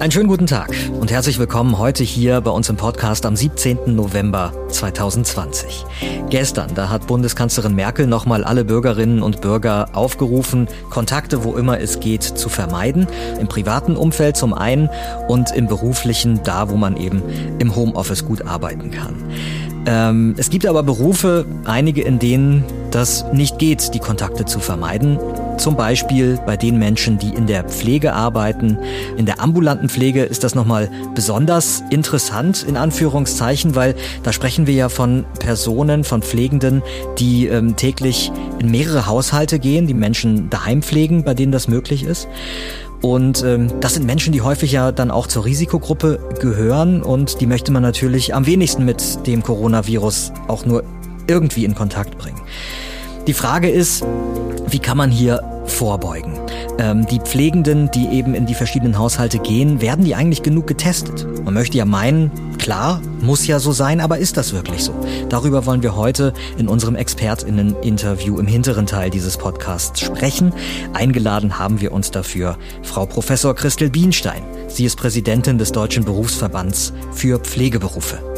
Einen schönen guten Tag und herzlich willkommen heute hier bei uns im Podcast am 17. November 2020. Gestern, da hat Bundeskanzlerin Merkel nochmal alle Bürgerinnen und Bürger aufgerufen, Kontakte, wo immer es geht, zu vermeiden. Im privaten Umfeld zum einen und im beruflichen, da wo man eben im Homeoffice gut arbeiten kann. Ähm, es gibt aber Berufe, einige in denen das nicht geht, die Kontakte zu vermeiden. Zum Beispiel bei den Menschen, die in der Pflege arbeiten. In der ambulanten Pflege ist das nochmal besonders interessant, in Anführungszeichen, weil da sprechen wir ja von Personen, von Pflegenden, die ähm, täglich in mehrere Haushalte gehen, die Menschen daheim pflegen, bei denen das möglich ist. Und ähm, das sind Menschen, die häufig ja dann auch zur Risikogruppe gehören und die möchte man natürlich am wenigsten mit dem Coronavirus auch nur irgendwie in Kontakt bringen. Die Frage ist, wie kann man hier vorbeugen? Ähm, die Pflegenden, die eben in die verschiedenen Haushalte gehen, werden die eigentlich genug getestet? Man möchte ja meinen, klar, muss ja so sein, aber ist das wirklich so? Darüber wollen wir heute in unserem Expertinnen-Interview im hinteren Teil dieses Podcasts sprechen. Eingeladen haben wir uns dafür Frau Professor Christel Bienstein. Sie ist Präsidentin des Deutschen Berufsverbands für Pflegeberufe.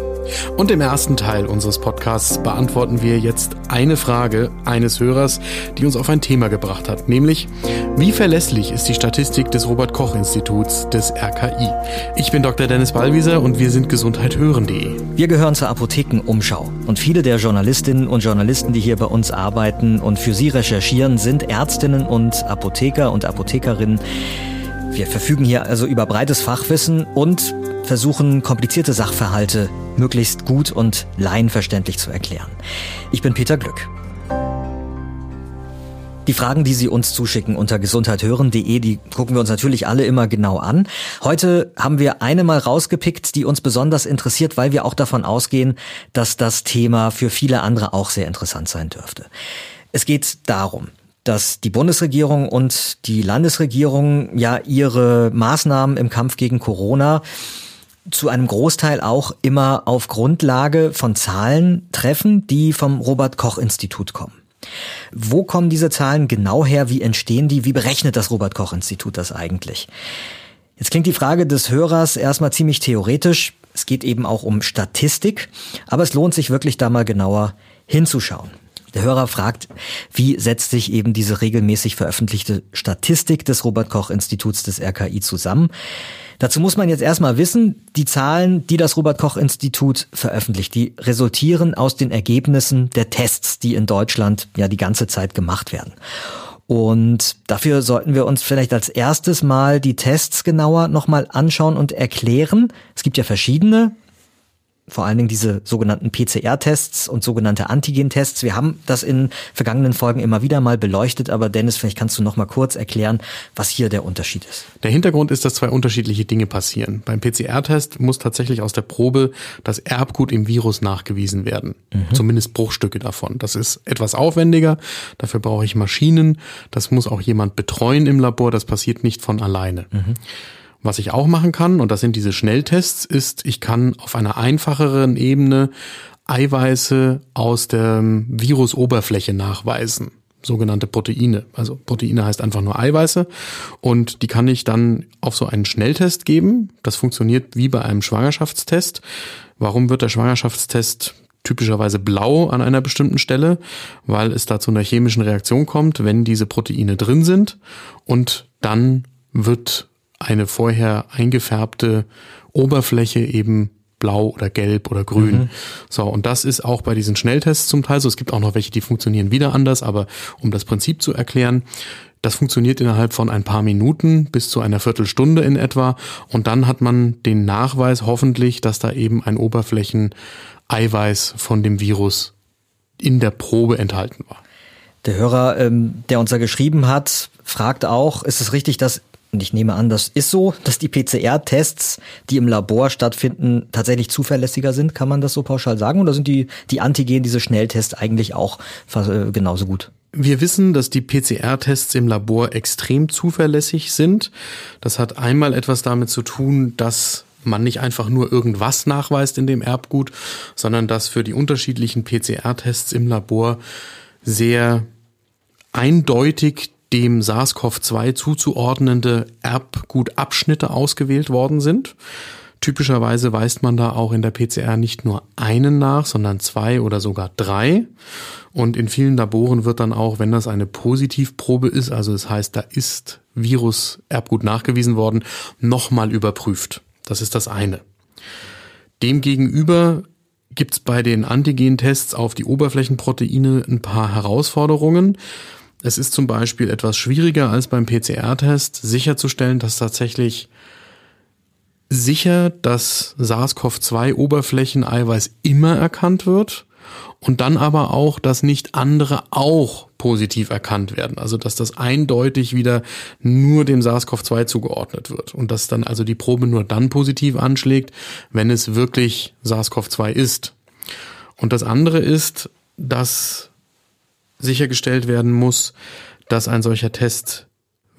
Und im ersten Teil unseres Podcasts beantworten wir jetzt eine Frage eines Hörers, die uns auf ein Thema gebracht hat, nämlich wie verlässlich ist die Statistik des Robert Koch Instituts des RKI? Ich bin Dr. Dennis Ballwieser und wir sind gesundheithören.de. Wir gehören zur Apothekenumschau und viele der Journalistinnen und Journalisten, die hier bei uns arbeiten und für Sie recherchieren, sind Ärztinnen und Apotheker und Apothekerinnen. Wir verfügen hier also über breites Fachwissen und versuchen komplizierte Sachverhalte möglichst gut und laienverständlich zu erklären. Ich bin Peter Glück. Die Fragen, die Sie uns zuschicken unter gesundheithören.de, die gucken wir uns natürlich alle immer genau an. Heute haben wir eine mal rausgepickt, die uns besonders interessiert, weil wir auch davon ausgehen, dass das Thema für viele andere auch sehr interessant sein dürfte. Es geht darum, dass die Bundesregierung und die Landesregierung ja ihre Maßnahmen im Kampf gegen Corona zu einem Großteil auch immer auf Grundlage von Zahlen treffen, die vom Robert Koch Institut kommen. Wo kommen diese Zahlen genau her? Wie entstehen die? Wie berechnet das Robert Koch Institut das eigentlich? Jetzt klingt die Frage des Hörers erstmal ziemlich theoretisch. Es geht eben auch um Statistik, aber es lohnt sich wirklich da mal genauer hinzuschauen. Der Hörer fragt, wie setzt sich eben diese regelmäßig veröffentlichte Statistik des Robert Koch Instituts des RKI zusammen? Dazu muss man jetzt erstmal wissen, die Zahlen, die das Robert Koch Institut veröffentlicht, die resultieren aus den Ergebnissen der Tests, die in Deutschland ja die ganze Zeit gemacht werden. Und dafür sollten wir uns vielleicht als erstes mal die Tests genauer nochmal anschauen und erklären. Es gibt ja verschiedene vor allen Dingen diese sogenannten PCR-Tests und sogenannte Antigen-Tests. Wir haben das in vergangenen Folgen immer wieder mal beleuchtet, aber Dennis, vielleicht kannst du noch mal kurz erklären, was hier der Unterschied ist. Der Hintergrund ist, dass zwei unterschiedliche Dinge passieren. Beim PCR-Test muss tatsächlich aus der Probe das Erbgut im Virus nachgewiesen werden. Mhm. Zumindest Bruchstücke davon. Das ist etwas aufwendiger. Dafür brauche ich Maschinen. Das muss auch jemand betreuen im Labor. Das passiert nicht von alleine. Mhm. Was ich auch machen kann, und das sind diese Schnelltests, ist, ich kann auf einer einfacheren Ebene Eiweiße aus der Virusoberfläche nachweisen. Sogenannte Proteine. Also Proteine heißt einfach nur Eiweiße. Und die kann ich dann auf so einen Schnelltest geben. Das funktioniert wie bei einem Schwangerschaftstest. Warum wird der Schwangerschaftstest typischerweise blau an einer bestimmten Stelle, weil es da zu einer chemischen Reaktion kommt, wenn diese Proteine drin sind und dann wird eine vorher eingefärbte Oberfläche eben blau oder gelb oder grün. Mhm. So, und das ist auch bei diesen Schnelltests zum Teil so. Es gibt auch noch welche, die funktionieren wieder anders, aber um das Prinzip zu erklären, das funktioniert innerhalb von ein paar Minuten bis zu einer Viertelstunde in etwa. Und dann hat man den Nachweis hoffentlich, dass da eben ein Oberflächen-Eiweiß von dem Virus in der Probe enthalten war. Der Hörer, ähm, der uns da geschrieben hat, fragt auch, ist es richtig, dass und ich nehme an, das ist so, dass die PCR-Tests, die im Labor stattfinden, tatsächlich zuverlässiger sind. Kann man das so pauschal sagen? Oder sind die, die Antigen, diese Schnelltests eigentlich auch äh, genauso gut? Wir wissen, dass die PCR-Tests im Labor extrem zuverlässig sind. Das hat einmal etwas damit zu tun, dass man nicht einfach nur irgendwas nachweist in dem Erbgut, sondern dass für die unterschiedlichen PCR-Tests im Labor sehr eindeutig dem SARS-CoV-2 zuzuordnende Erbgutabschnitte ausgewählt worden sind. Typischerweise weist man da auch in der PCR nicht nur einen nach, sondern zwei oder sogar drei. Und in vielen Laboren wird dann auch, wenn das eine Positivprobe ist, also das heißt, da ist Virus-Erbgut nachgewiesen worden, nochmal überprüft. Das ist das eine. Demgegenüber gibt es bei den Antigen-Tests auf die Oberflächenproteine ein paar Herausforderungen. Es ist zum Beispiel etwas schwieriger als beim PCR-Test sicherzustellen, dass tatsächlich sicher das SARS-CoV-2-Oberflächeneiweiß immer erkannt wird und dann aber auch, dass nicht andere auch positiv erkannt werden. Also dass das eindeutig wieder nur dem SARS-CoV-2 zugeordnet wird und dass dann also die Probe nur dann positiv anschlägt, wenn es wirklich SARS-CoV-2 ist. Und das andere ist, dass sichergestellt werden muss, dass ein solcher Test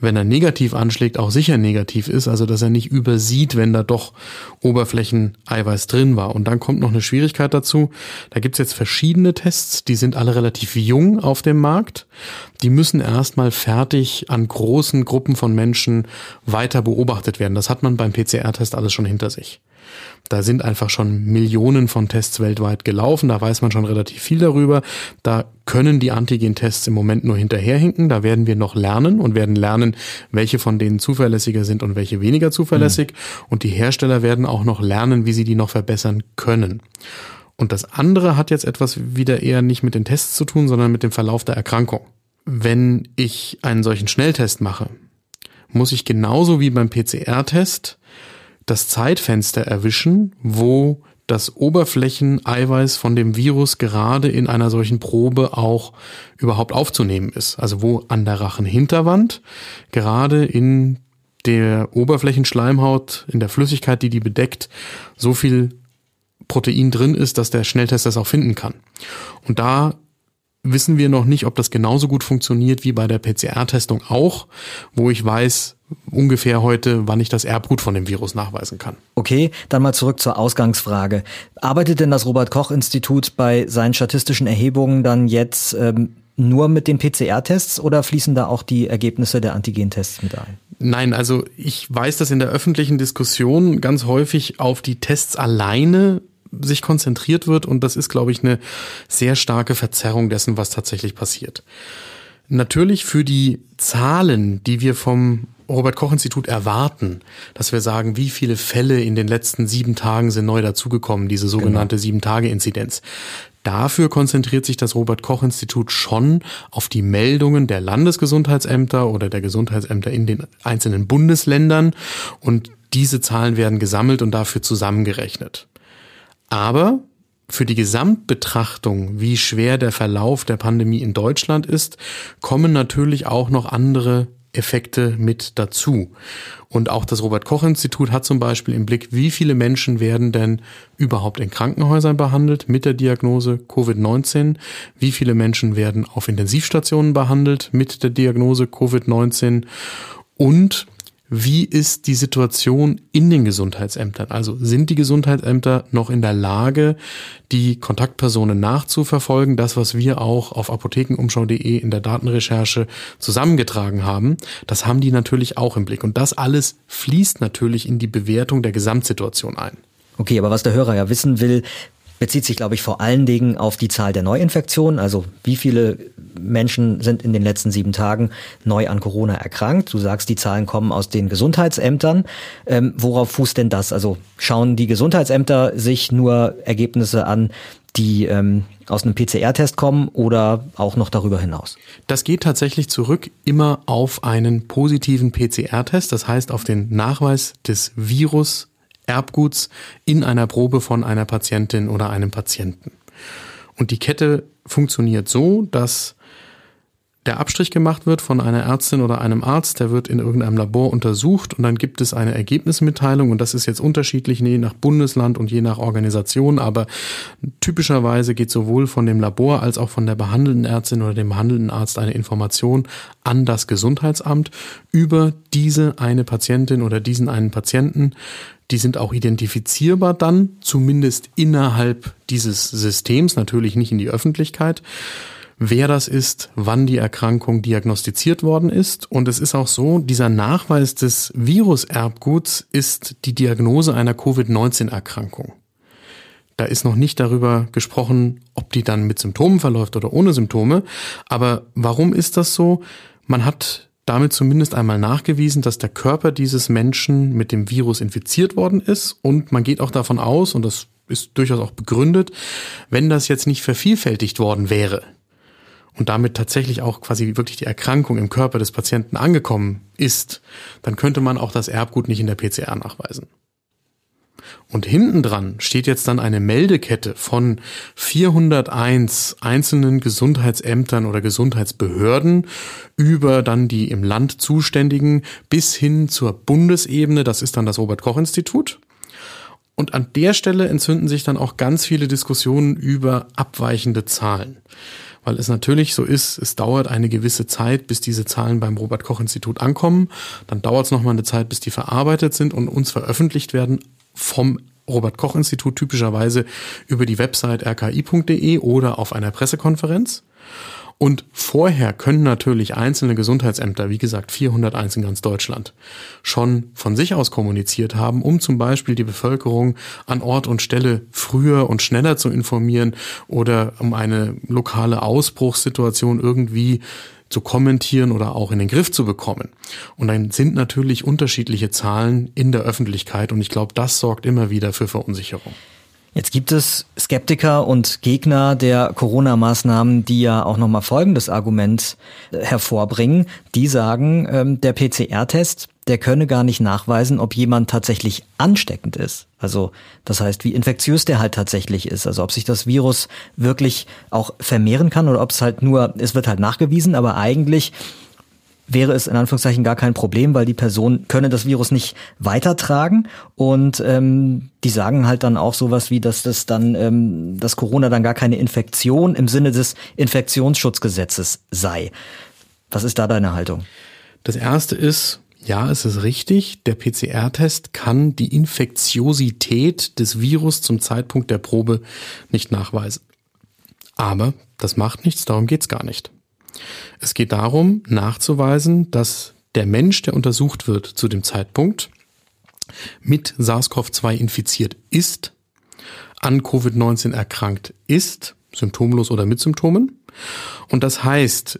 wenn er negativ anschlägt, auch sicher negativ ist, also dass er nicht übersieht, wenn da doch Oberflächeneiweiß drin war. Und dann kommt noch eine Schwierigkeit dazu. Da gibt's jetzt verschiedene Tests, die sind alle relativ jung auf dem Markt. Die müssen erstmal fertig an großen Gruppen von Menschen weiter beobachtet werden. Das hat man beim PCR-Test alles schon hinter sich. Da sind einfach schon Millionen von Tests weltweit gelaufen. Da weiß man schon relativ viel darüber. Da können die Antigen-Tests im Moment nur hinterherhinken. Da werden wir noch lernen und werden lernen, welche von denen zuverlässiger sind und welche weniger zuverlässig. Mhm. Und die Hersteller werden auch noch lernen, wie sie die noch verbessern können. Und das andere hat jetzt etwas wieder eher nicht mit den Tests zu tun, sondern mit dem Verlauf der Erkrankung. Wenn ich einen solchen Schnelltest mache, muss ich genauso wie beim PCR-Test das Zeitfenster erwischen, wo das Oberflächeneiweiß von dem Virus gerade in einer solchen Probe auch überhaupt aufzunehmen ist. Also wo an der Rachenhinterwand gerade in der Oberflächenschleimhaut, in der Flüssigkeit, die die bedeckt, so viel Protein drin ist, dass der Schnelltest das auch finden kann. Und da wissen wir noch nicht, ob das genauso gut funktioniert wie bei der PCR-Testung auch, wo ich weiß ungefähr heute, wann ich das Erbgut von dem Virus nachweisen kann. Okay, dann mal zurück zur Ausgangsfrage. Arbeitet denn das Robert Koch Institut bei seinen statistischen Erhebungen dann jetzt ähm, nur mit den PCR-Tests oder fließen da auch die Ergebnisse der Antigen-Tests mit ein? Nein, also ich weiß, dass in der öffentlichen Diskussion ganz häufig auf die Tests alleine sich konzentriert wird und das ist, glaube ich, eine sehr starke Verzerrung dessen, was tatsächlich passiert. Natürlich für die Zahlen, die wir vom Robert Koch Institut erwarten, dass wir sagen, wie viele Fälle in den letzten sieben Tagen sind neu dazugekommen, diese genau. sogenannte genau. Sieben-Tage-Inzidenz. Dafür konzentriert sich das Robert Koch Institut schon auf die Meldungen der Landesgesundheitsämter oder der Gesundheitsämter in den einzelnen Bundesländern und diese Zahlen werden gesammelt und dafür zusammengerechnet. Aber für die Gesamtbetrachtung, wie schwer der Verlauf der Pandemie in Deutschland ist, kommen natürlich auch noch andere Effekte mit dazu. Und auch das Robert Koch Institut hat zum Beispiel im Blick, wie viele Menschen werden denn überhaupt in Krankenhäusern behandelt mit der Diagnose Covid-19? Wie viele Menschen werden auf Intensivstationen behandelt mit der Diagnose Covid-19? Und wie ist die Situation in den Gesundheitsämtern? Also sind die Gesundheitsämter noch in der Lage, die Kontaktpersonen nachzuverfolgen? Das, was wir auch auf apothekenumschau.de in der Datenrecherche zusammengetragen haben, das haben die natürlich auch im Blick. Und das alles fließt natürlich in die Bewertung der Gesamtsituation ein. Okay, aber was der Hörer ja wissen will, bezieht sich, glaube ich, vor allen Dingen auf die Zahl der Neuinfektionen. Also wie viele Menschen sind in den letzten sieben Tagen neu an Corona erkrankt? Du sagst, die Zahlen kommen aus den Gesundheitsämtern. Ähm, worauf fußt denn das? Also schauen die Gesundheitsämter sich nur Ergebnisse an, die ähm, aus einem PCR-Test kommen oder auch noch darüber hinaus? Das geht tatsächlich zurück immer auf einen positiven PCR-Test, das heißt auf den Nachweis des Virus Erbguts in einer Probe von einer Patientin oder einem Patienten. Und die Kette funktioniert so, dass der Abstrich gemacht wird von einer Ärztin oder einem Arzt, der wird in irgendeinem Labor untersucht und dann gibt es eine Ergebnismitteilung und das ist jetzt unterschiedlich je nach Bundesland und je nach Organisation, aber typischerweise geht sowohl von dem Labor als auch von der behandelnden Ärztin oder dem behandelnden Arzt eine Information an das Gesundheitsamt über diese eine Patientin oder diesen einen Patienten. Die sind auch identifizierbar dann, zumindest innerhalb dieses Systems, natürlich nicht in die Öffentlichkeit wer das ist, wann die Erkrankung diagnostiziert worden ist. Und es ist auch so, dieser Nachweis des Viruserbguts ist die Diagnose einer Covid-19-Erkrankung. Da ist noch nicht darüber gesprochen, ob die dann mit Symptomen verläuft oder ohne Symptome. Aber warum ist das so? Man hat damit zumindest einmal nachgewiesen, dass der Körper dieses Menschen mit dem Virus infiziert worden ist. Und man geht auch davon aus, und das ist durchaus auch begründet, wenn das jetzt nicht vervielfältigt worden wäre, und damit tatsächlich auch quasi wirklich die Erkrankung im Körper des Patienten angekommen ist, dann könnte man auch das Erbgut nicht in der PCR nachweisen. Und hinten dran steht jetzt dann eine Meldekette von 401 einzelnen Gesundheitsämtern oder Gesundheitsbehörden über dann die im Land Zuständigen bis hin zur Bundesebene, das ist dann das Robert Koch Institut. Und an der Stelle entzünden sich dann auch ganz viele Diskussionen über abweichende Zahlen weil es natürlich so ist, es dauert eine gewisse Zeit, bis diese Zahlen beim Robert Koch Institut ankommen. Dann dauert es nochmal eine Zeit, bis die verarbeitet sind und uns veröffentlicht werden vom Robert Koch Institut typischerweise über die Website rki.de oder auf einer Pressekonferenz. Und vorher können natürlich einzelne Gesundheitsämter, wie gesagt 401 in ganz Deutschland, schon von sich aus kommuniziert haben, um zum Beispiel die Bevölkerung an Ort und Stelle früher und schneller zu informieren oder um eine lokale Ausbruchssituation irgendwie zu kommentieren oder auch in den Griff zu bekommen. Und dann sind natürlich unterschiedliche Zahlen in der Öffentlichkeit und ich glaube, das sorgt immer wieder für Verunsicherung. Jetzt gibt es Skeptiker und Gegner der Corona-Maßnahmen, die ja auch nochmal folgendes Argument äh, hervorbringen. Die sagen, ähm, der PCR-Test, der könne gar nicht nachweisen, ob jemand tatsächlich ansteckend ist. Also das heißt, wie infektiös der halt tatsächlich ist. Also ob sich das Virus wirklich auch vermehren kann oder ob es halt nur, es wird halt nachgewiesen, aber eigentlich wäre es in Anführungszeichen gar kein Problem, weil die Person könne das Virus nicht weitertragen und ähm, die sagen halt dann auch sowas wie, dass das dann, ähm, dass Corona dann gar keine Infektion im Sinne des Infektionsschutzgesetzes sei. Was ist da deine Haltung? Das erste ist, ja, es ist richtig, der PCR-Test kann die Infektiosität des Virus zum Zeitpunkt der Probe nicht nachweisen. Aber das macht nichts, darum geht's gar nicht. Es geht darum, nachzuweisen, dass der Mensch, der untersucht wird zu dem Zeitpunkt, mit SARS-CoV-2 infiziert ist, an Covid-19 erkrankt ist, symptomlos oder mit Symptomen. Und das heißt,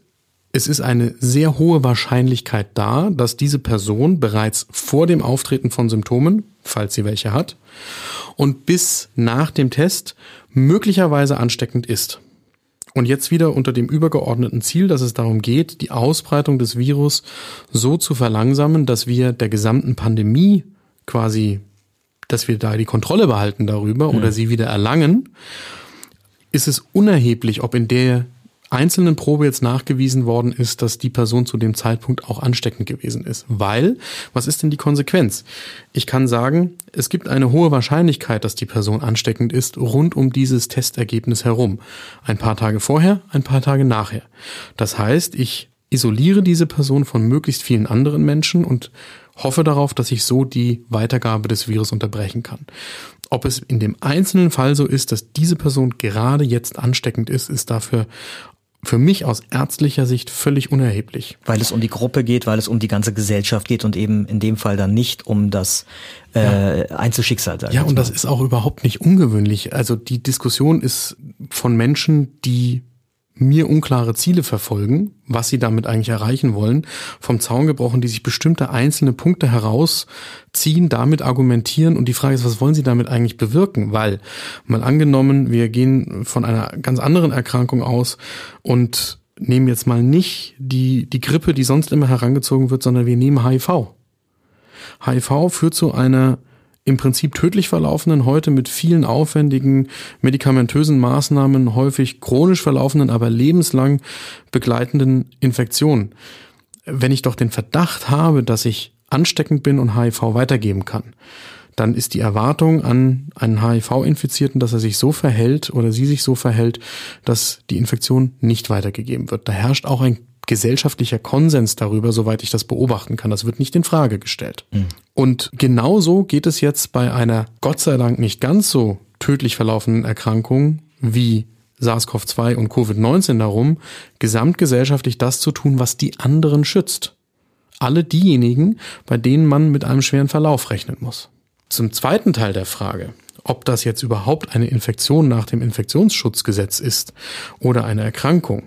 es ist eine sehr hohe Wahrscheinlichkeit da, dass diese Person bereits vor dem Auftreten von Symptomen, falls sie welche hat, und bis nach dem Test möglicherweise ansteckend ist. Und jetzt wieder unter dem übergeordneten Ziel, dass es darum geht, die Ausbreitung des Virus so zu verlangsamen, dass wir der gesamten Pandemie quasi, dass wir da die Kontrolle behalten darüber mhm. oder sie wieder erlangen, ist es unerheblich, ob in der einzelnen Probe jetzt nachgewiesen worden ist, dass die Person zu dem Zeitpunkt auch ansteckend gewesen ist. Weil, was ist denn die Konsequenz? Ich kann sagen, es gibt eine hohe Wahrscheinlichkeit, dass die Person ansteckend ist, rund um dieses Testergebnis herum. Ein paar Tage vorher, ein paar Tage nachher. Das heißt, ich isoliere diese Person von möglichst vielen anderen Menschen und hoffe darauf, dass ich so die Weitergabe des Virus unterbrechen kann. Ob es in dem einzelnen Fall so ist, dass diese Person gerade jetzt ansteckend ist, ist dafür für mich aus ärztlicher Sicht völlig unerheblich. Weil es um die Gruppe geht, weil es um die ganze Gesellschaft geht und eben in dem Fall dann nicht um das äh, ja. Einzelschicksal. Ja, und das ist auch überhaupt nicht ungewöhnlich. Also die Diskussion ist von Menschen, die mir unklare Ziele verfolgen, was sie damit eigentlich erreichen wollen, vom Zaun gebrochen, die sich bestimmte einzelne Punkte herausziehen, damit argumentieren und die Frage ist, was wollen sie damit eigentlich bewirken? Weil, mal angenommen, wir gehen von einer ganz anderen Erkrankung aus und nehmen jetzt mal nicht die, die Grippe, die sonst immer herangezogen wird, sondern wir nehmen HIV. HIV führt zu einer im Prinzip tödlich verlaufenden, heute mit vielen aufwendigen medikamentösen Maßnahmen, häufig chronisch verlaufenden, aber lebenslang begleitenden Infektionen. Wenn ich doch den Verdacht habe, dass ich ansteckend bin und HIV weitergeben kann, dann ist die Erwartung an einen HIV-Infizierten, dass er sich so verhält oder sie sich so verhält, dass die Infektion nicht weitergegeben wird. Da herrscht auch ein gesellschaftlicher Konsens darüber, soweit ich das beobachten kann. Das wird nicht in Frage gestellt. Und genauso geht es jetzt bei einer Gott sei Dank nicht ganz so tödlich verlaufenden Erkrankung wie SARS-CoV-2 und Covid-19 darum, gesamtgesellschaftlich das zu tun, was die anderen schützt. Alle diejenigen, bei denen man mit einem schweren Verlauf rechnen muss. Zum zweiten Teil der Frage, ob das jetzt überhaupt eine Infektion nach dem Infektionsschutzgesetz ist oder eine Erkrankung.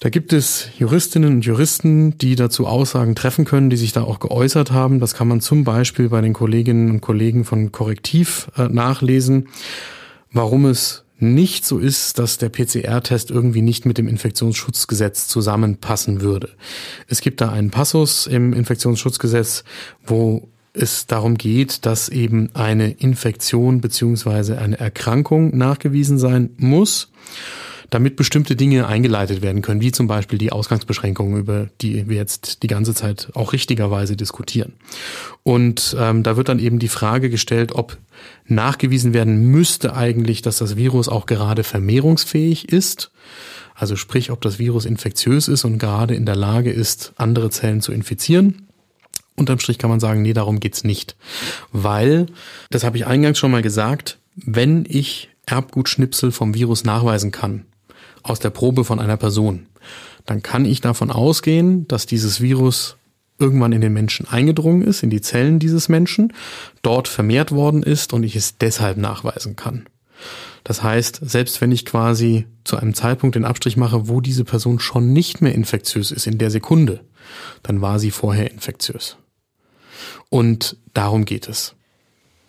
Da gibt es Juristinnen und Juristen, die dazu Aussagen treffen können, die sich da auch geäußert haben. Das kann man zum Beispiel bei den Kolleginnen und Kollegen von Korrektiv äh, nachlesen, warum es nicht so ist, dass der PCR-Test irgendwie nicht mit dem Infektionsschutzgesetz zusammenpassen würde. Es gibt da einen Passus im Infektionsschutzgesetz, wo es darum geht, dass eben eine Infektion beziehungsweise eine Erkrankung nachgewiesen sein muss, damit bestimmte Dinge eingeleitet werden können, wie zum Beispiel die Ausgangsbeschränkungen, über die wir jetzt die ganze Zeit auch richtigerweise diskutieren. Und ähm, da wird dann eben die Frage gestellt, ob nachgewiesen werden müsste eigentlich, dass das Virus auch gerade vermehrungsfähig ist. Also sprich, ob das Virus infektiös ist und gerade in der Lage ist, andere Zellen zu infizieren. Unterm Strich kann man sagen, nee, darum geht's nicht. Weil, das habe ich eingangs schon mal gesagt, wenn ich Erbgutschnipsel vom Virus nachweisen kann, aus der Probe von einer Person, dann kann ich davon ausgehen, dass dieses Virus irgendwann in den Menschen eingedrungen ist, in die Zellen dieses Menschen, dort vermehrt worden ist und ich es deshalb nachweisen kann. Das heißt, selbst wenn ich quasi zu einem Zeitpunkt den Abstrich mache, wo diese Person schon nicht mehr infektiös ist, in der Sekunde, dann war sie vorher infektiös. Und darum geht es.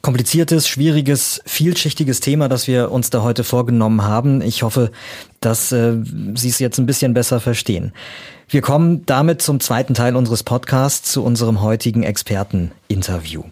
Kompliziertes, schwieriges, vielschichtiges Thema, das wir uns da heute vorgenommen haben. Ich hoffe, dass äh, Sie es jetzt ein bisschen besser verstehen. Wir kommen damit zum zweiten Teil unseres Podcasts, zu unserem heutigen Experteninterview.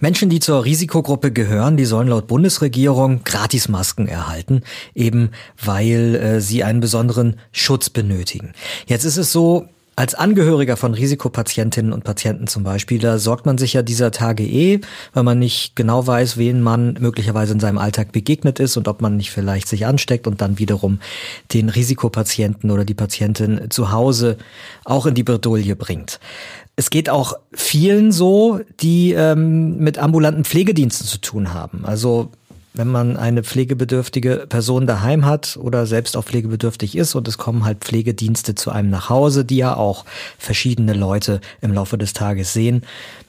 Menschen, die zur Risikogruppe gehören, die sollen laut Bundesregierung Gratismasken erhalten, eben weil äh, sie einen besonderen Schutz benötigen. Jetzt ist es so, als Angehöriger von Risikopatientinnen und Patienten zum Beispiel, da sorgt man sich ja dieser Tage eh, weil man nicht genau weiß, wen man möglicherweise in seinem Alltag begegnet ist und ob man nicht vielleicht sich ansteckt und dann wiederum den Risikopatienten oder die Patientin zu Hause auch in die Bredouille bringt. Es geht auch vielen so, die ähm, mit ambulanten Pflegediensten zu tun haben. Also wenn man eine pflegebedürftige Person daheim hat oder selbst auch pflegebedürftig ist und es kommen halt Pflegedienste zu einem nach Hause, die ja auch verschiedene Leute im Laufe des Tages sehen,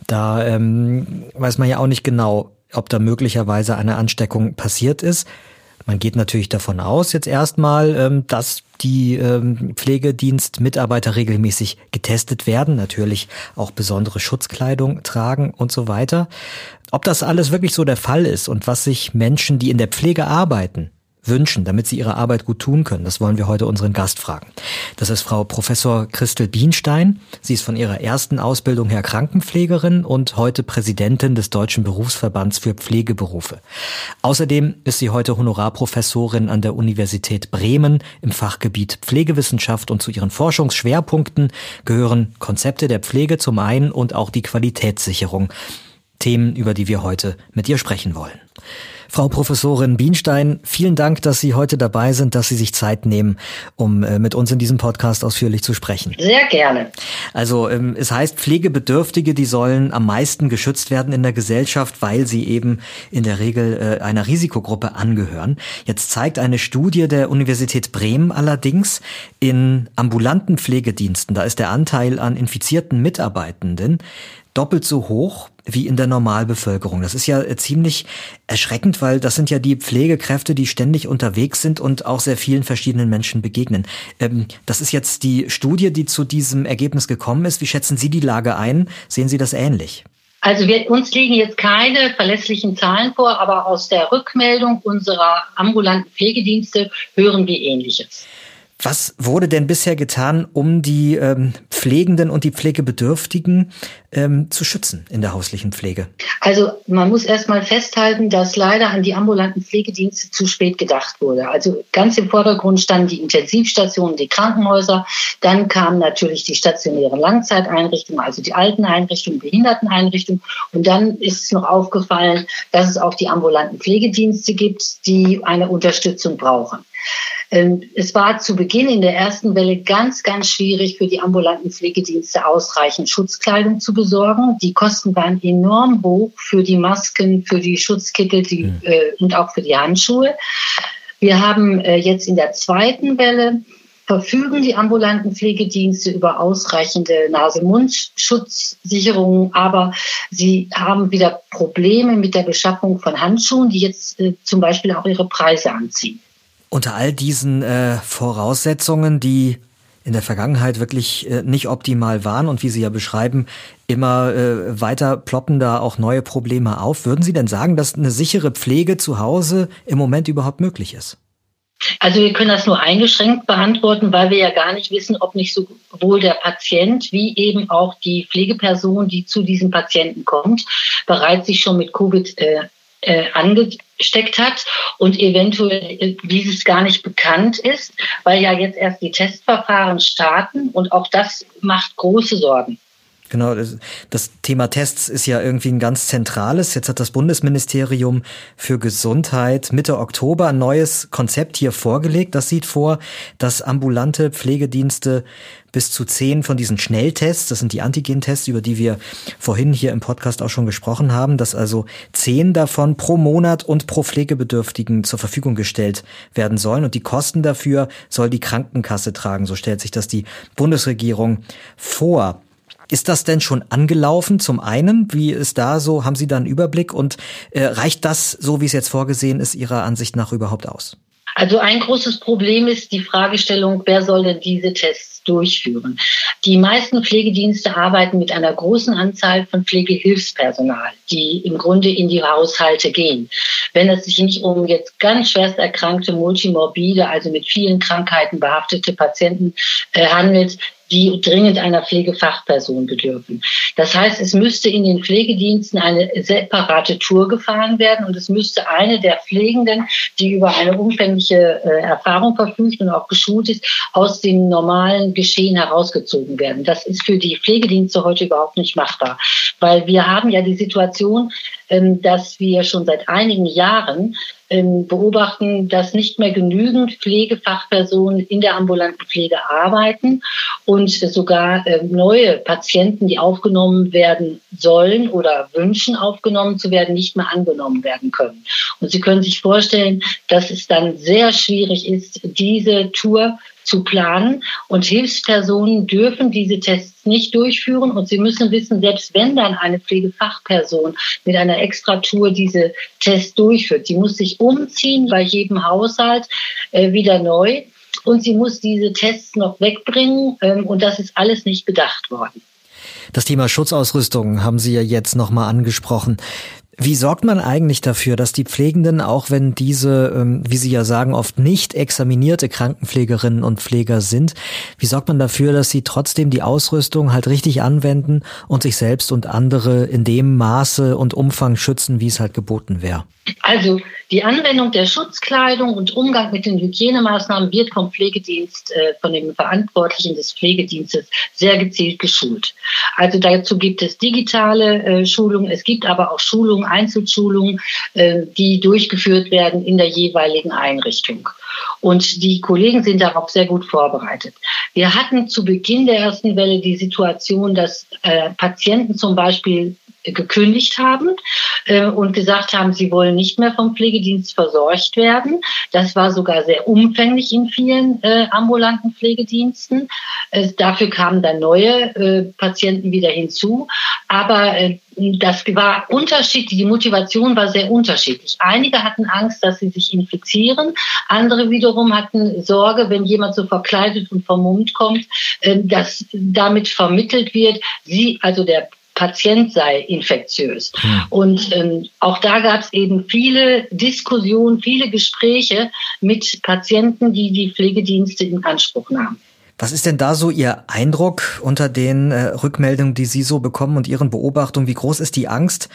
da ähm, weiß man ja auch nicht genau, ob da möglicherweise eine Ansteckung passiert ist. Man geht natürlich davon aus jetzt erstmal, ähm, dass die ähm, Pflegedienstmitarbeiter regelmäßig getestet werden, natürlich auch besondere Schutzkleidung tragen und so weiter. Ob das alles wirklich so der Fall ist und was sich Menschen, die in der Pflege arbeiten, wünschen, damit sie ihre Arbeit gut tun können? Das wollen wir heute unseren Gast fragen. Das ist Frau Professor Christel Bienstein. Sie ist von ihrer ersten Ausbildung her Krankenpflegerin und heute Präsidentin des Deutschen Berufsverbands für Pflegeberufe. Außerdem ist sie heute Honorarprofessorin an der Universität Bremen im Fachgebiet Pflegewissenschaft und zu ihren Forschungsschwerpunkten gehören Konzepte der Pflege zum einen und auch die Qualitätssicherung. Themen, über die wir heute mit ihr sprechen wollen. Frau Professorin Bienstein, vielen Dank, dass Sie heute dabei sind, dass Sie sich Zeit nehmen, um äh, mit uns in diesem Podcast ausführlich zu sprechen. Sehr gerne. Also ähm, es heißt, Pflegebedürftige, die sollen am meisten geschützt werden in der Gesellschaft, weil sie eben in der Regel äh, einer Risikogruppe angehören. Jetzt zeigt eine Studie der Universität Bremen allerdings, in ambulanten Pflegediensten, da ist der Anteil an infizierten Mitarbeitenden doppelt so hoch wie in der Normalbevölkerung. Das ist ja äh, ziemlich erschreckend, weil das sind ja die Pflegekräfte, die ständig unterwegs sind und auch sehr vielen verschiedenen Menschen begegnen. Ähm, das ist jetzt die Studie, die zu diesem Ergebnis gekommen ist. Wie schätzen Sie die Lage ein? Sehen Sie das ähnlich? Also wir, uns liegen jetzt keine verlässlichen Zahlen vor, aber aus der Rückmeldung unserer ambulanten Pflegedienste hören wir Ähnliches. Was wurde denn bisher getan, um die ähm, Pflegenden und die Pflegebedürftigen ähm, zu schützen in der häuslichen Pflege? Also man muss erstmal festhalten, dass leider an die ambulanten Pflegedienste zu spät gedacht wurde. Also ganz im Vordergrund standen die Intensivstationen, die Krankenhäuser. Dann kamen natürlich die stationären Langzeiteinrichtungen, also die alten Einrichtungen, Behinderteneinrichtungen. Und dann ist es noch aufgefallen, dass es auch die ambulanten Pflegedienste gibt, die eine Unterstützung brauchen. Ähm, es war zu Beginn in der ersten Welle ganz, ganz schwierig für die ambulanten Pflegedienste ausreichend Schutzkleidung zu besorgen. Die Kosten waren enorm hoch für die Masken, für die Schutzkittel die, mhm. äh, und auch für die Handschuhe. Wir haben äh, jetzt in der zweiten Welle verfügen die ambulanten Pflegedienste über ausreichende Nase-Mund-Schutzsicherungen, aber sie haben wieder Probleme mit der Beschaffung von Handschuhen, die jetzt äh, zum Beispiel auch ihre Preise anziehen. Unter all diesen äh, Voraussetzungen, die in der Vergangenheit wirklich äh, nicht optimal waren und wie Sie ja beschreiben, immer äh, weiter ploppen da auch neue Probleme auf. Würden Sie denn sagen, dass eine sichere Pflege zu Hause im Moment überhaupt möglich ist? Also wir können das nur eingeschränkt beantworten, weil wir ja gar nicht wissen, ob nicht sowohl der Patient wie eben auch die Pflegeperson, die zu diesem Patienten kommt, bereits sich schon mit Covid äh, äh, angesteckt hat und eventuell äh, dieses gar nicht bekannt ist, weil ja jetzt erst die Testverfahren starten und auch das macht große Sorgen. Genau, das, Thema Tests ist ja irgendwie ein ganz zentrales. Jetzt hat das Bundesministerium für Gesundheit Mitte Oktober ein neues Konzept hier vorgelegt. Das sieht vor, dass ambulante Pflegedienste bis zu zehn von diesen Schnelltests, das sind die Antigen-Tests, über die wir vorhin hier im Podcast auch schon gesprochen haben, dass also zehn davon pro Monat und pro Pflegebedürftigen zur Verfügung gestellt werden sollen. Und die Kosten dafür soll die Krankenkasse tragen. So stellt sich das die Bundesregierung vor. Ist das denn schon angelaufen? Zum einen, wie ist da so, haben Sie da einen Überblick und äh, reicht das, so wie es jetzt vorgesehen ist, Ihrer Ansicht nach überhaupt aus? Also ein großes Problem ist die Fragestellung, wer soll denn diese Tests durchführen? Die meisten Pflegedienste arbeiten mit einer großen Anzahl von Pflegehilfspersonal, die im Grunde in die Haushalte gehen. Wenn es sich nicht um jetzt ganz schwerst erkrankte, multimorbide, also mit vielen Krankheiten behaftete Patienten äh, handelt, die dringend einer Pflegefachperson bedürfen. Das heißt, es müsste in den Pflegediensten eine separate Tour gefahren werden und es müsste eine der Pflegenden, die über eine umfängliche äh, Erfahrung verfügt und auch geschult ist, aus dem normalen Geschehen herausgezogen werden. Das ist für die Pflegedienste heute überhaupt nicht machbar, weil wir haben ja die Situation, ähm, dass wir schon seit einigen Jahren beobachten, dass nicht mehr genügend Pflegefachpersonen in der ambulanten Pflege arbeiten und sogar ähm, neue Patienten, die aufgenommen werden sollen oder wünschen, aufgenommen zu werden, nicht mehr angenommen werden können. Und Sie können sich vorstellen, dass es dann sehr schwierig ist, diese Tour zu planen. Und Hilfspersonen dürfen diese Tests nicht durchführen. Und sie müssen wissen, selbst wenn dann eine Pflegefachperson mit einer Extratour diese Tests durchführt, die muss sich umziehen bei jedem Haushalt äh, wieder neu. Und sie muss diese Tests noch wegbringen. Ähm, und das ist alles nicht bedacht worden. Das Thema Schutzausrüstung haben Sie ja jetzt nochmal angesprochen. Wie sorgt man eigentlich dafür, dass die Pflegenden, auch wenn diese, ähm, wie Sie ja sagen, oft nicht examinierte Krankenpflegerinnen und Pfleger sind, wie sorgt man dafür, dass sie trotzdem die Ausrüstung halt richtig anwenden und sich selbst und andere in dem Maße und Umfang schützen, wie es halt geboten wäre? Also die Anwendung der Schutzkleidung und Umgang mit den Hygienemaßnahmen wird vom Pflegedienst, äh, von dem Verantwortlichen des Pflegedienstes sehr gezielt geschult. Also dazu gibt es digitale äh, Schulungen, es gibt aber auch Schulungen, Einzelschulungen, äh, die durchgeführt werden in der jeweiligen Einrichtung. Und die Kollegen sind darauf sehr gut vorbereitet. Wir hatten zu Beginn der ersten Welle die Situation, dass Patienten zum Beispiel gekündigt haben äh, und gesagt haben, sie wollen nicht mehr vom Pflegedienst versorgt werden. Das war sogar sehr umfänglich in vielen äh, ambulanten Pflegediensten. Äh, dafür kamen dann neue äh, Patienten wieder hinzu. Aber äh, das war unterschiedlich, die Motivation war sehr unterschiedlich. Einige hatten Angst, dass sie sich infizieren, andere wiederum hatten Sorge, wenn jemand so verkleidet und vermummt kommt, äh, dass damit vermittelt wird, sie, also der Patient sei infektiös. Hm. Und ähm, auch da gab es eben viele Diskussionen, viele Gespräche mit Patienten, die die Pflegedienste in Anspruch nahmen. Was ist denn da so Ihr Eindruck unter den äh, Rückmeldungen, die Sie so bekommen und Ihren Beobachtungen? Wie groß ist die Angst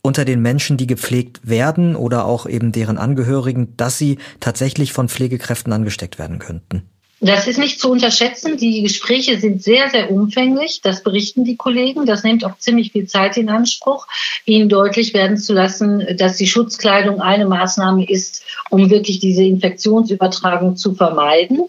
unter den Menschen, die gepflegt werden oder auch eben deren Angehörigen, dass sie tatsächlich von Pflegekräften angesteckt werden könnten? Das ist nicht zu unterschätzen. Die Gespräche sind sehr, sehr umfänglich. Das berichten die Kollegen. Das nimmt auch ziemlich viel Zeit in Anspruch, ihnen deutlich werden zu lassen, dass die Schutzkleidung eine Maßnahme ist, um wirklich diese Infektionsübertragung zu vermeiden.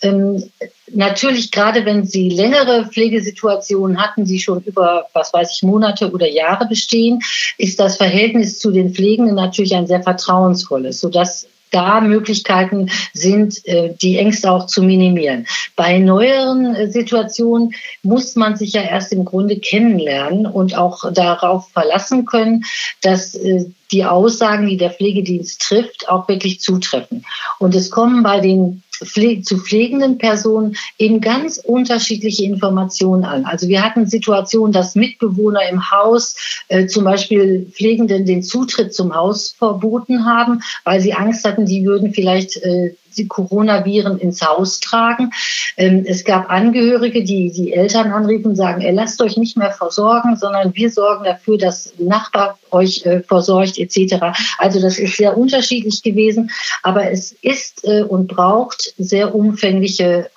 Ähm, natürlich, gerade wenn Sie längere Pflegesituationen hatten, die schon über, was weiß ich, Monate oder Jahre bestehen, ist das Verhältnis zu den Pflegenden natürlich ein sehr vertrauensvolles, sodass da Möglichkeiten sind, äh, die Ängste auch zu minimieren. Bei neueren äh, Situationen muss man sich ja erst im Grunde kennenlernen und auch darauf verlassen können, dass äh, die Aussagen, die der Pflegedienst trifft, auch wirklich zutreffen. Und es kommen bei den Pfle zu pflegenden Personen eben ganz unterschiedliche Informationen an. Also wir hatten Situationen, dass Mitbewohner im Haus äh, zum Beispiel Pflegenden den Zutritt zum Haus verboten haben, weil sie Angst hatten, die würden vielleicht äh, die Coronaviren ins Haus tragen. Ähm, es gab Angehörige, die die Eltern anriefen und sagen, ey, lasst euch nicht mehr versorgen, sondern wir sorgen dafür, dass Nachbar euch äh, versorgt etc. Also das ist sehr unterschiedlich gewesen, aber es ist äh, und braucht sehr umfängliche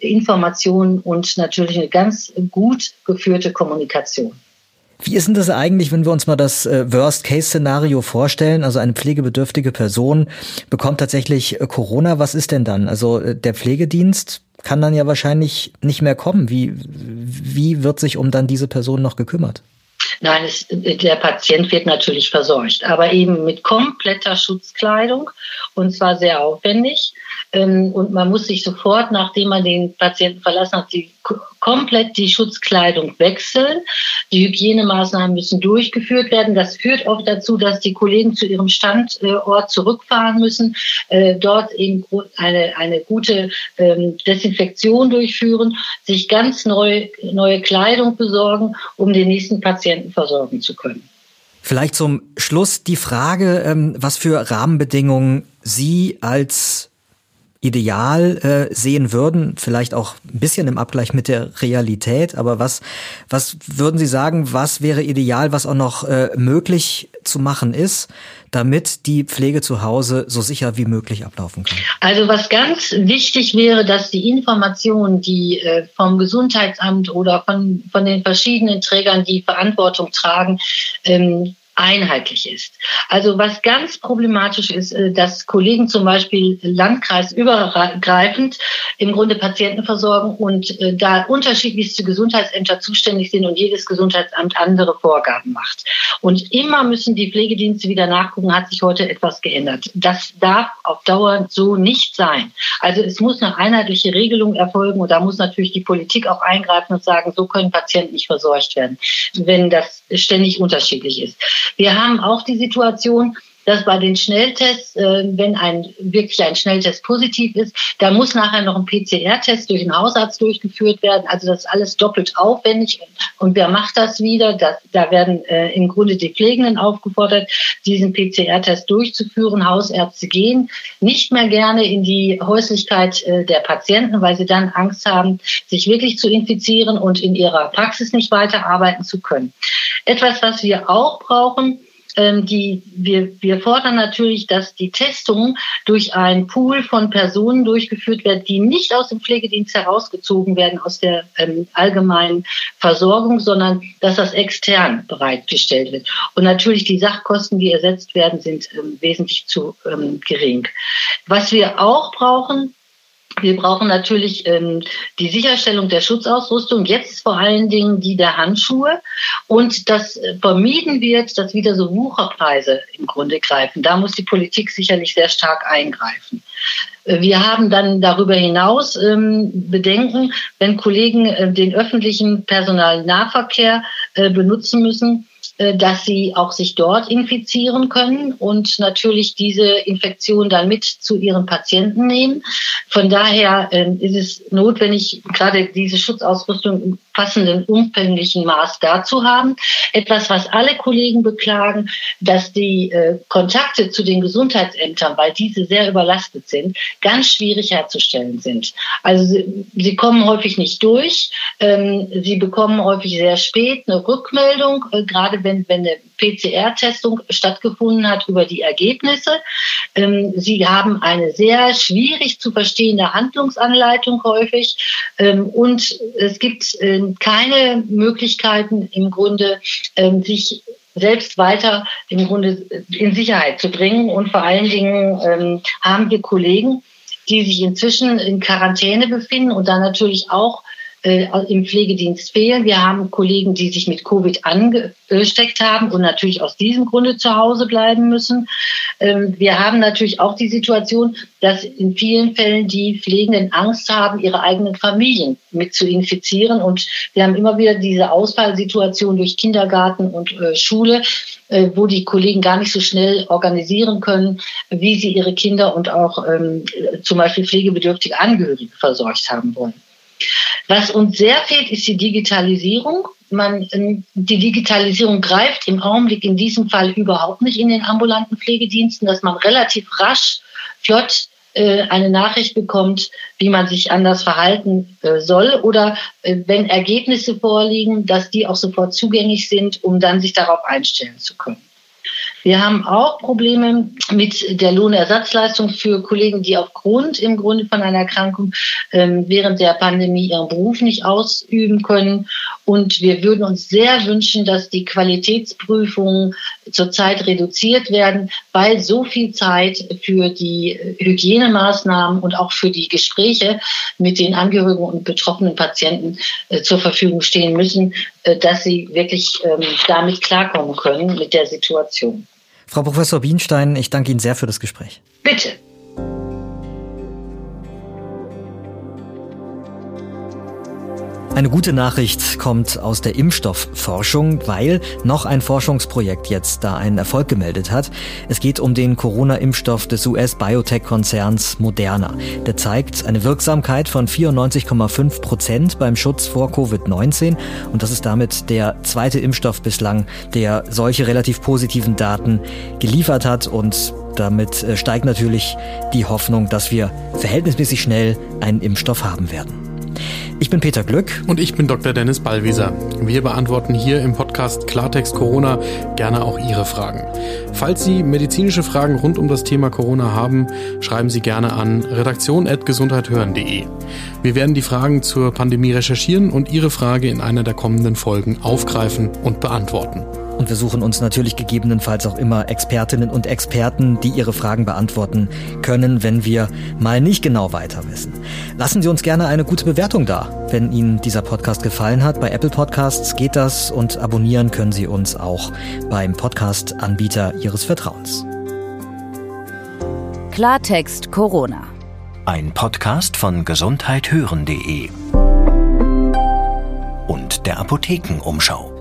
Informationen und natürlich eine ganz gut geführte Kommunikation. Wie ist denn das eigentlich, wenn wir uns mal das äh, Worst-Case-Szenario vorstellen? Also eine pflegebedürftige Person bekommt tatsächlich äh, Corona. Was ist denn dann? Also äh, der Pflegedienst kann dann ja wahrscheinlich nicht mehr kommen. Wie, wie wird sich um dann diese Person noch gekümmert? Nein, es, der Patient wird natürlich versorgt, aber eben mit kompletter Schutzkleidung und zwar sehr aufwendig. Ähm, und man muss sich sofort, nachdem man den Patienten verlassen hat, die, komplett die Schutzkleidung wechseln. Die Hygienemaßnahmen müssen durchgeführt werden. Das führt oft dazu, dass die Kollegen zu ihrem Standort zurückfahren müssen, äh, dort eben eine, eine gute ähm, Desinfektion durchführen, sich ganz neu, neue Kleidung besorgen, um den nächsten Patienten versorgen zu können. Vielleicht zum Schluss die Frage, ähm, was für Rahmenbedingungen Sie als ideal äh, sehen würden, vielleicht auch ein bisschen im Abgleich mit der Realität, aber was, was würden Sie sagen, was wäre ideal, was auch noch äh, möglich zu machen ist, damit die Pflege zu Hause so sicher wie möglich ablaufen kann? Also was ganz wichtig wäre, dass die Informationen, die äh, vom Gesundheitsamt oder von, von den verschiedenen Trägern, die Verantwortung tragen, ähm, einheitlich ist. Also was ganz problematisch ist, äh, dass Kollegen zum Beispiel landkreisübergreifend im Grunde Patienten versorgen und äh, da unterschiedlichste Gesundheitsämter zuständig sind und jedes Gesundheitsamt andere Vorgaben macht. Und immer müssen die Pflegedienste wieder nachgucken, hat sich heute etwas geändert. Das darf auf Dauer so nicht sein. Also es muss eine einheitliche Regelung erfolgen und da muss natürlich die Politik auch eingreifen und sagen, so können Patienten nicht versorgt werden, wenn das ständig unterschiedlich ist. Wir haben auch die Situation, dass bei den Schnelltests, äh, wenn ein wirklich ein Schnelltest positiv ist, da muss nachher noch ein PCR-Test durch den Hausarzt durchgeführt werden. Also das ist alles doppelt aufwendig. Und wer macht das wieder? Das, da werden äh, im Grunde die Pflegenden aufgefordert, diesen PCR-Test durchzuführen. Hausärzte gehen nicht mehr gerne in die Häuslichkeit äh, der Patienten, weil sie dann Angst haben, sich wirklich zu infizieren und in ihrer Praxis nicht weiterarbeiten zu können. Etwas, was wir auch brauchen, die, wir, wir fordern natürlich, dass die Testung durch einen Pool von Personen durchgeführt wird, die nicht aus dem Pflegedienst herausgezogen werden, aus der ähm, allgemeinen Versorgung, sondern dass das extern bereitgestellt wird. Und natürlich die Sachkosten, die ersetzt werden, sind ähm, wesentlich zu ähm, gering. Was wir auch brauchen, wir brauchen natürlich ähm, die Sicherstellung der Schutzausrüstung, jetzt vor allen Dingen die der Handschuhe und dass äh, vermieden wird, dass wieder so Wucherpreise im Grunde greifen. Da muss die Politik sicherlich sehr stark eingreifen. Äh, wir haben dann darüber hinaus ähm, Bedenken, wenn Kollegen äh, den öffentlichen Personalnahverkehr äh, benutzen müssen, dass sie auch sich dort infizieren können und natürlich diese Infektion dann mit zu ihren Patienten nehmen. Von daher ähm, ist es notwendig, gerade diese Schutzausrüstung passenden umfänglichen Maß dazu haben. Etwas, was alle Kollegen beklagen, dass die äh, Kontakte zu den Gesundheitsämtern, weil diese sehr überlastet sind, ganz schwierig herzustellen sind. Also sie, sie kommen häufig nicht durch. Ähm, sie bekommen häufig sehr spät eine Rückmeldung, äh, gerade wenn, wenn eine PCR-Testung stattgefunden hat über die Ergebnisse. Ähm, sie haben eine sehr schwierig zu verstehende Handlungsanleitung häufig ähm, und es gibt ähm, keine Möglichkeiten im Grunde, ähm, sich selbst weiter im Grunde in Sicherheit zu bringen. Und vor allen Dingen ähm, haben wir Kollegen, die sich inzwischen in Quarantäne befinden und dann natürlich auch äh, im Pflegedienst fehlen. Wir haben Kollegen, die sich mit Covid angesteckt haben und natürlich aus diesem Grunde zu Hause bleiben müssen. Ähm, wir haben natürlich auch die Situation, dass in vielen Fällen die Pflegenden Angst haben, ihre eigenen Familien mit zu infizieren. Und wir haben immer wieder diese Ausfallsituation durch Kindergarten und äh, Schule, äh, wo die Kollegen gar nicht so schnell organisieren können, wie sie ihre Kinder und auch ähm, zum Beispiel pflegebedürftige Angehörige versorgt haben wollen. Was uns sehr fehlt, ist die Digitalisierung. Man, ähm, die Digitalisierung greift im Augenblick in diesem Fall überhaupt nicht in den ambulanten Pflegediensten, dass man relativ rasch, flott äh, eine Nachricht bekommt, wie man sich anders verhalten äh, soll oder äh, wenn Ergebnisse vorliegen, dass die auch sofort zugänglich sind, um dann sich darauf einstellen zu können. Wir haben auch Probleme mit der Lohnersatzleistung für Kollegen, die aufgrund im Grunde von einer Erkrankung ähm, während der Pandemie ihren Beruf nicht ausüben können. Und wir würden uns sehr wünschen, dass die Qualitätsprüfungen zurzeit reduziert werden, weil so viel Zeit für die Hygienemaßnahmen und auch für die Gespräche mit den Angehörigen und betroffenen Patienten äh, zur Verfügung stehen müssen, äh, dass sie wirklich ähm, damit klarkommen können mit der Situation. Frau Professor Bienstein, ich danke Ihnen sehr für das Gespräch. Bitte. Eine gute Nachricht kommt aus der Impfstoffforschung, weil noch ein Forschungsprojekt jetzt da einen Erfolg gemeldet hat. Es geht um den Corona-Impfstoff des US-Biotech-Konzerns Moderna. Der zeigt eine Wirksamkeit von 94,5 Prozent beim Schutz vor Covid-19 und das ist damit der zweite Impfstoff bislang, der solche relativ positiven Daten geliefert hat und damit äh, steigt natürlich die Hoffnung, dass wir verhältnismäßig schnell einen Impfstoff haben werden. Ich bin Peter Glück. Und ich bin Dr. Dennis Ballwieser. Wir beantworten hier im Podcast Klartext Corona gerne auch Ihre Fragen. Falls Sie medizinische Fragen rund um das Thema Corona haben, schreiben Sie gerne an redaktion.gesundheithören.de. Wir werden die Fragen zur Pandemie recherchieren und Ihre Frage in einer der kommenden Folgen aufgreifen und beantworten. Und wir suchen uns natürlich gegebenenfalls auch immer Expertinnen und Experten, die ihre Fragen beantworten können, wenn wir mal nicht genau weiter wissen. Lassen Sie uns gerne eine gute Bewertung da. Wenn Ihnen dieser Podcast gefallen hat, bei Apple Podcasts geht das und abonnieren können Sie uns auch beim Podcast-Anbieter Ihres Vertrauens. Klartext Corona. Ein Podcast von gesundheithören.de und der Apothekenumschau.